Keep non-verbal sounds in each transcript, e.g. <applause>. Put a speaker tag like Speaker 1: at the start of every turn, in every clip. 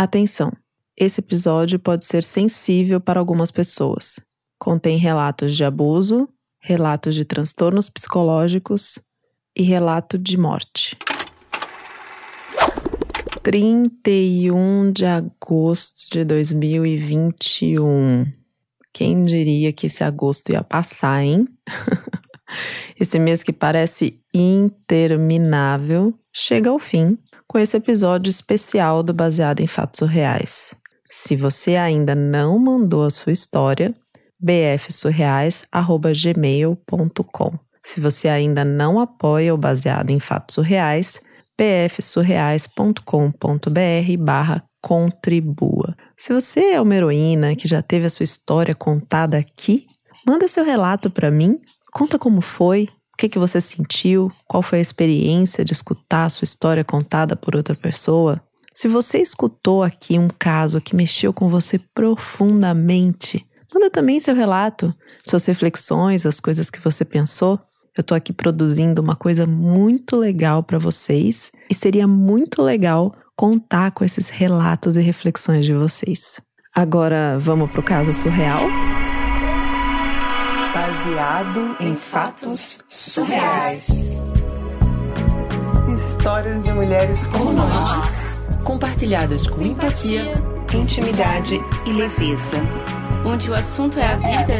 Speaker 1: Atenção! Esse episódio pode ser sensível para algumas pessoas. Contém relatos de abuso, relatos de transtornos psicológicos e relato de morte. 31 de agosto de 2021. Quem diria que esse agosto ia passar, hein? <laughs> esse mês que parece interminável chega ao fim com esse episódio especial do Baseado em Fatos Reais. Se você ainda não mandou a sua história, bfsurreais@gmail.com. Se você ainda não apoia o Baseado em Fatos Reais, bfsurreais.com.br barra contribua. Se você é uma heroína que já teve a sua história contada aqui, manda seu relato para mim, conta como foi, que, que você sentiu, qual foi a experiência de escutar a sua história contada por outra pessoa. Se você escutou aqui um caso que mexeu com você profundamente, manda também seu relato, suas reflexões, as coisas que você pensou. Eu estou aqui produzindo uma coisa muito legal para vocês e seria muito legal contar com esses relatos e reflexões de vocês. Agora vamos para o caso surreal?
Speaker 2: Baseado em fatos surreais. Histórias de mulheres como nós,
Speaker 3: compartilhadas com empatia,
Speaker 2: intimidade e leveza.
Speaker 3: Onde o assunto é a vida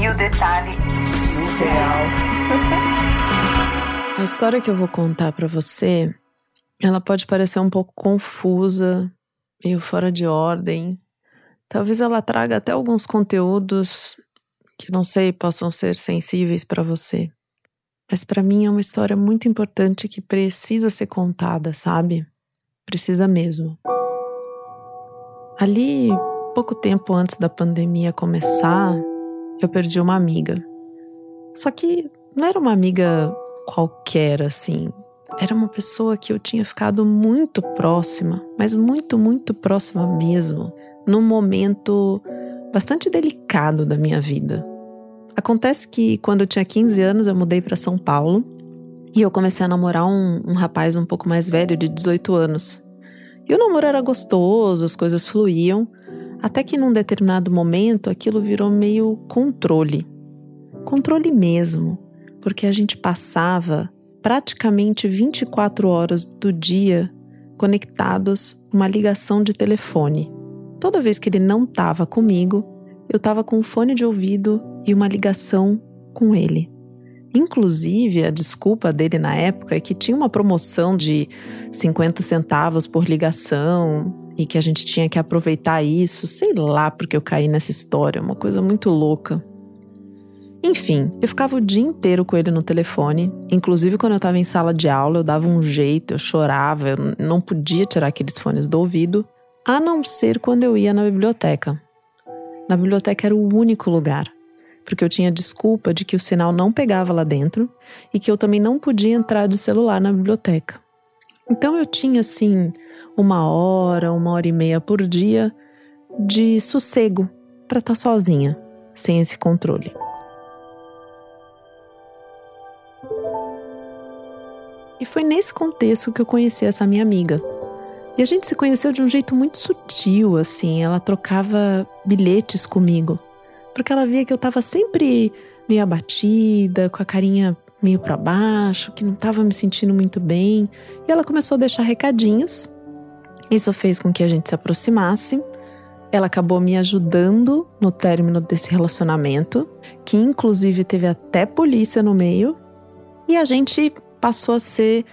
Speaker 2: e o detalhe surreal. <laughs>
Speaker 1: A história que eu vou contar para você, ela pode parecer um pouco confusa, meio fora de ordem. Talvez ela traga até alguns conteúdos que não sei possam ser sensíveis para você. Mas para mim é uma história muito importante que precisa ser contada, sabe? Precisa mesmo. Ali, pouco tempo antes da pandemia começar, eu perdi uma amiga. Só que não era uma amiga qualquer assim. Era uma pessoa que eu tinha ficado muito próxima, mas muito, muito próxima mesmo, num momento bastante delicado da minha vida. Acontece que quando eu tinha 15 anos eu mudei para São Paulo e eu comecei a namorar um, um rapaz um pouco mais velho, de 18 anos. E o namoro era gostoso, as coisas fluíam, até que num determinado momento aquilo virou meio controle. Controle mesmo, porque a gente passava praticamente 24 horas do dia conectados uma ligação de telefone. Toda vez que ele não estava comigo, eu estava com um fone de ouvido e uma ligação com ele. Inclusive, a desculpa dele na época é que tinha uma promoção de 50 centavos por ligação e que a gente tinha que aproveitar isso. Sei lá porque eu caí nessa história, uma coisa muito louca. Enfim, eu ficava o dia inteiro com ele no telefone. Inclusive, quando eu estava em sala de aula, eu dava um jeito, eu chorava, eu não podia tirar aqueles fones do ouvido, a não ser quando eu ia na biblioteca. Na biblioteca era o único lugar porque eu tinha desculpa de que o sinal não pegava lá dentro e que eu também não podia entrar de celular na biblioteca. Então eu tinha assim uma hora, uma hora e meia por dia de sossego para estar tá sozinha, sem esse controle. E foi nesse contexto que eu conheci essa minha amiga. E a gente se conheceu de um jeito muito sutil, assim. Ela trocava bilhetes comigo porque ela via que eu estava sempre meio abatida, com a carinha meio para baixo, que não estava me sentindo muito bem. E ela começou a deixar recadinhos. Isso fez com que a gente se aproximasse. Ela acabou me ajudando no término desse relacionamento, que inclusive teve até polícia no meio. E a gente passou a ser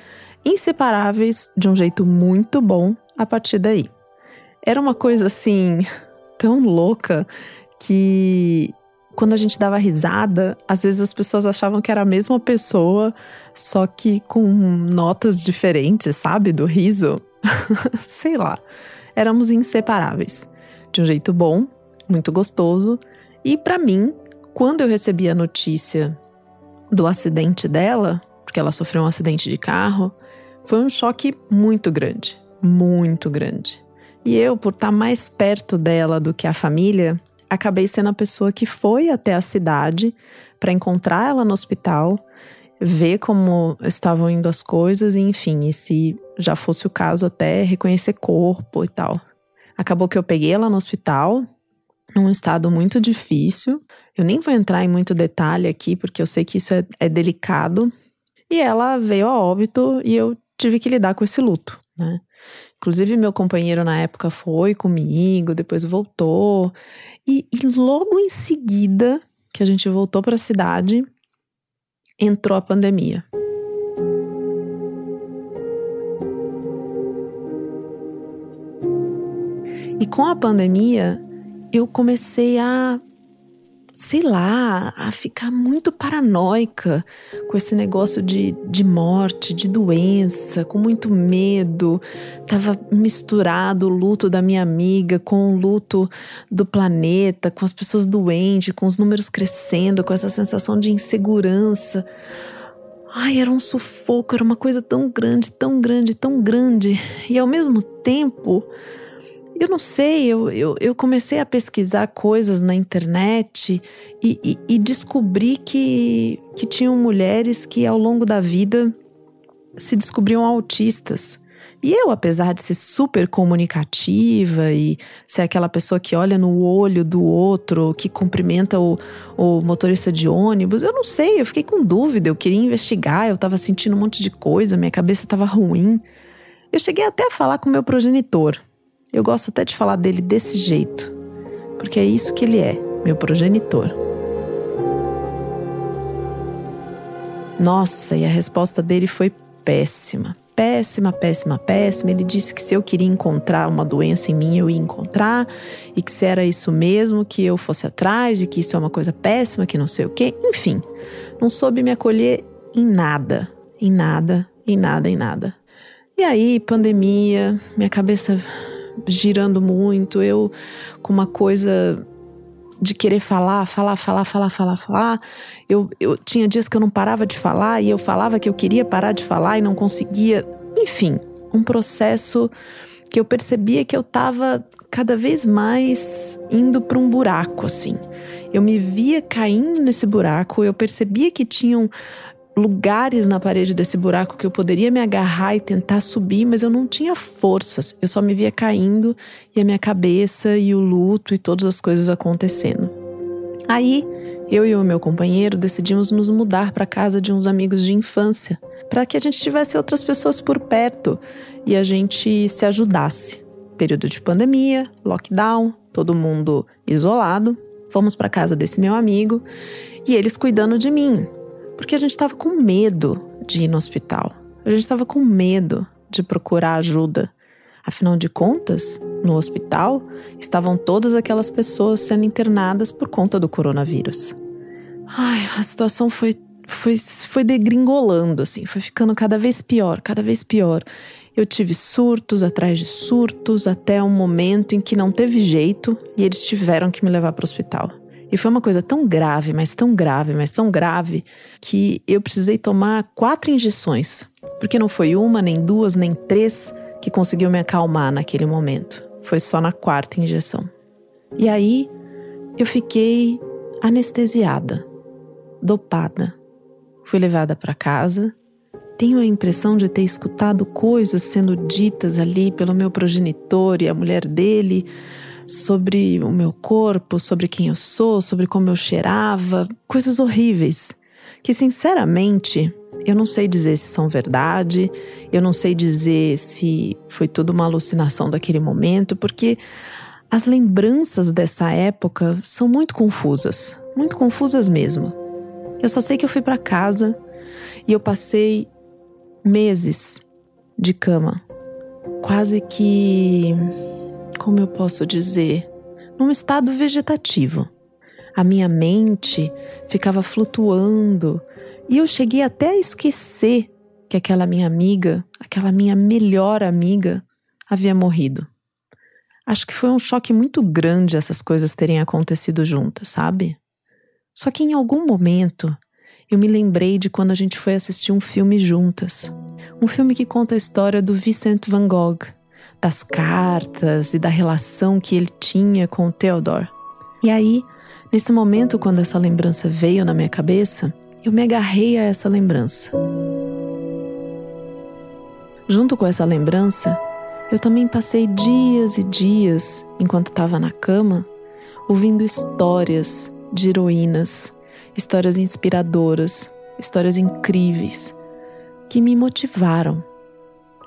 Speaker 1: inseparáveis de um jeito muito bom a partir daí. Era uma coisa assim <laughs> tão louca que quando a gente dava risada, às vezes as pessoas achavam que era a mesma pessoa, só que com notas diferentes, sabe? Do riso. <laughs> Sei lá. Éramos inseparáveis. De um jeito bom, muito gostoso. E para mim, quando eu recebi a notícia do acidente dela, porque ela sofreu um acidente de carro, foi um choque muito grande. Muito grande. E eu, por estar mais perto dela do que a família, acabei sendo a pessoa que foi até a cidade para encontrar ela no hospital, ver como estavam indo as coisas e, enfim, e se já fosse o caso, até reconhecer corpo e tal. Acabou que eu peguei ela no hospital, num estado muito difícil. Eu nem vou entrar em muito detalhe aqui, porque eu sei que isso é, é delicado. E ela veio a óbito e eu tive que lidar com esse luto, né? Inclusive, meu companheiro na época foi comigo, depois voltou. E, e logo em seguida que a gente voltou para a cidade, entrou a pandemia. E com a pandemia, eu comecei a sei lá, a ficar muito paranoica com esse negócio de, de morte, de doença, com muito medo. Tava misturado o luto da minha amiga com o luto do planeta, com as pessoas doentes, com os números crescendo, com essa sensação de insegurança. Ai, era um sufoco, era uma coisa tão grande, tão grande, tão grande. E ao mesmo tempo, eu não sei, eu, eu, eu, comecei a pesquisar coisas na internet e, e, e, descobri que, que tinham mulheres que ao longo da vida se descobriam autistas. E eu, apesar de ser super comunicativa e ser aquela pessoa que olha no olho do outro, que cumprimenta o, o motorista de ônibus, eu não sei, eu fiquei com dúvida, eu queria investigar, eu estava sentindo um monte de coisa, minha cabeça estava ruim. Eu cheguei até a falar com meu progenitor, eu gosto até de falar dele desse jeito, porque é isso que ele é, meu progenitor. Nossa, e a resposta dele foi péssima. Péssima, péssima, péssima. Ele disse que se eu queria encontrar uma doença em mim, eu ia encontrar, e que se era isso mesmo, que eu fosse atrás, e que isso é uma coisa péssima, que não sei o quê. Enfim, não soube me acolher em nada, em nada, em nada, em nada. E aí, pandemia, minha cabeça girando muito, eu com uma coisa de querer falar, falar, falar, falar, falar, falar. Eu, eu tinha dias que eu não parava de falar e eu falava que eu queria parar de falar e não conseguia. Enfim, um processo que eu percebia que eu estava cada vez mais indo para um buraco assim. Eu me via caindo nesse buraco, eu percebia que tinham lugares na parede desse buraco que eu poderia me agarrar e tentar subir, mas eu não tinha forças. Eu só me via caindo e a minha cabeça e o luto e todas as coisas acontecendo. Aí, eu e o meu companheiro decidimos nos mudar para casa de uns amigos de infância, para que a gente tivesse outras pessoas por perto e a gente se ajudasse. Período de pandemia, lockdown, todo mundo isolado. Fomos para casa desse meu amigo e eles cuidando de mim, porque a gente estava com medo de ir no hospital. A gente estava com medo de procurar ajuda. Afinal de contas, no hospital estavam todas aquelas pessoas sendo internadas por conta do coronavírus. Ai, a situação foi foi, foi degringolando, assim, foi ficando cada vez pior, cada vez pior. Eu tive surtos atrás de surtos até um momento em que não teve jeito e eles tiveram que me levar para o hospital. E foi uma coisa tão grave, mas tão grave, mas tão grave, que eu precisei tomar quatro injeções. Porque não foi uma, nem duas, nem três que conseguiu me acalmar naquele momento. Foi só na quarta injeção. E aí eu fiquei anestesiada, dopada. Fui levada para casa. Tenho a impressão de ter escutado coisas sendo ditas ali pelo meu progenitor e a mulher dele sobre o meu corpo, sobre quem eu sou, sobre como eu cheirava, coisas horríveis que, sinceramente, eu não sei dizer se são verdade, eu não sei dizer se foi tudo uma alucinação daquele momento, porque as lembranças dessa época são muito confusas, muito confusas mesmo. Eu só sei que eu fui para casa e eu passei meses de cama, quase que como eu posso dizer, num estado vegetativo. A minha mente ficava flutuando e eu cheguei até a esquecer que aquela minha amiga, aquela minha melhor amiga, havia morrido. Acho que foi um choque muito grande essas coisas terem acontecido juntas, sabe? Só que em algum momento eu me lembrei de quando a gente foi assistir um filme juntas. Um filme que conta a história do Vincent van Gogh, das cartas e da relação que ele tinha com o Theodore. E aí, nesse momento, quando essa lembrança veio na minha cabeça, eu me agarrei a essa lembrança. Junto com essa lembrança, Eu também passei dias e dias, enquanto estava na cama, ouvindo histórias de heroínas, histórias inspiradoras, histórias incríveis, que me motivaram.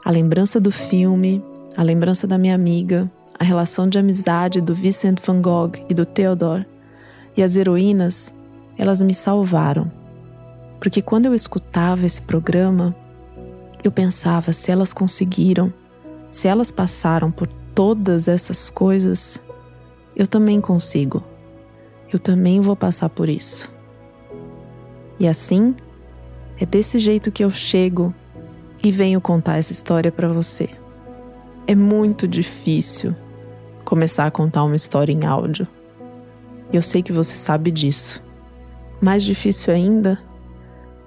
Speaker 1: A lembrança do filme, a lembrança da minha amiga, a relação de amizade do Vincent van Gogh e do Theodore, e as heroínas, elas me salvaram. Porque quando eu escutava esse programa, eu pensava: se elas conseguiram, se elas passaram por todas essas coisas, eu também consigo. Eu também vou passar por isso. E assim, é desse jeito que eu chego e venho contar essa história para você. É muito difícil começar a contar uma história em áudio. Eu sei que você sabe disso. Mais difícil ainda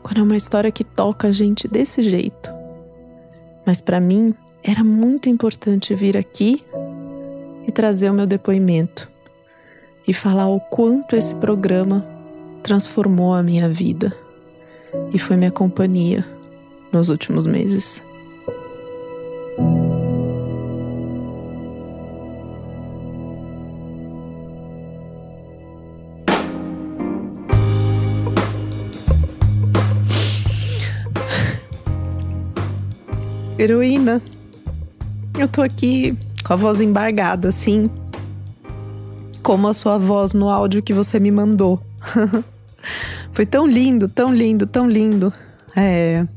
Speaker 1: quando é uma história que toca a gente desse jeito. Mas para mim era muito importante vir aqui e trazer o meu depoimento e falar o quanto esse programa transformou a minha vida e foi minha companhia nos últimos meses. Heroína, eu tô aqui com a voz embargada, assim, como a sua voz no áudio que você me mandou. <laughs> Foi tão lindo, tão lindo, tão lindo. É,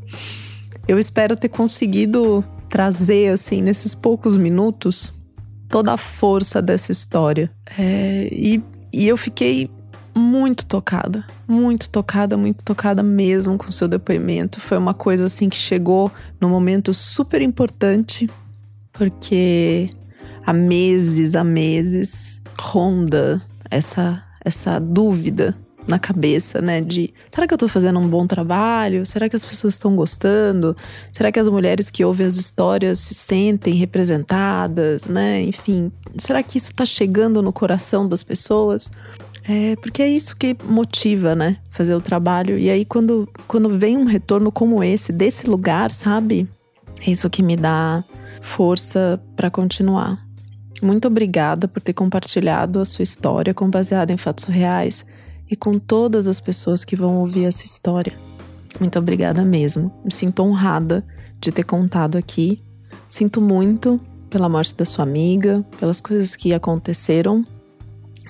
Speaker 1: eu espero ter conseguido trazer, assim, nesses poucos minutos, toda a força dessa história. É, e, e eu fiquei muito tocada, muito tocada, muito tocada mesmo com o seu depoimento. Foi uma coisa assim que chegou num momento super importante, porque há meses, há meses ronda essa essa dúvida na cabeça, né? De será que eu tô fazendo um bom trabalho? Será que as pessoas estão gostando? Será que as mulheres que ouvem as histórias se sentem representadas, né? Enfim, será que isso tá chegando no coração das pessoas? É, porque é isso que motiva, né? Fazer o trabalho. E aí, quando, quando vem um retorno como esse, desse lugar, sabe? É isso que me dá força para continuar. Muito obrigada por ter compartilhado a sua história com baseada em fatos reais e com todas as pessoas que vão ouvir essa história. Muito obrigada mesmo. Me sinto honrada de ter contado aqui. Sinto muito pela morte da sua amiga, pelas coisas que aconteceram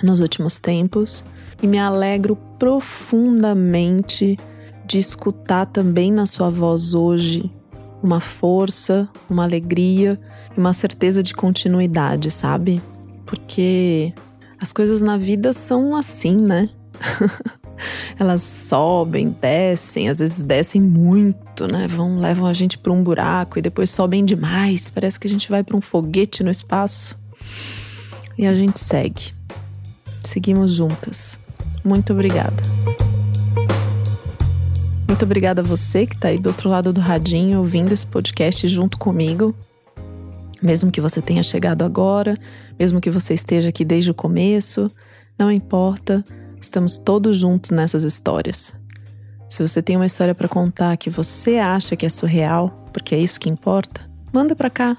Speaker 1: nos últimos tempos e me alegro profundamente de escutar também na sua voz hoje uma força, uma alegria e uma certeza de continuidade, sabe? Porque as coisas na vida são assim, né? <laughs> Elas sobem, descem, às vezes descem muito, né? Vão levam a gente para um buraco e depois sobem demais. Parece que a gente vai para um foguete no espaço. E a gente segue. Seguimos juntas. Muito obrigada. Muito obrigada a você que está aí do outro lado do radinho ouvindo esse podcast junto comigo. Mesmo que você tenha chegado agora, mesmo que você esteja aqui desde o começo, não importa, estamos todos juntos nessas histórias. Se você tem uma história para contar que você acha que é surreal, porque é isso que importa, manda para cá.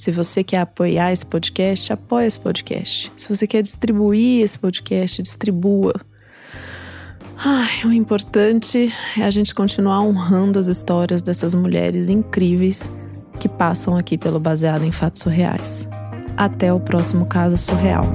Speaker 1: Se você quer apoiar esse podcast, apoie esse podcast. Se você quer distribuir esse podcast, distribua. Ai, o importante é a gente continuar honrando as histórias dessas mulheres incríveis que passam aqui pelo Baseado em Fatos Surreais. Até o próximo caso surreal.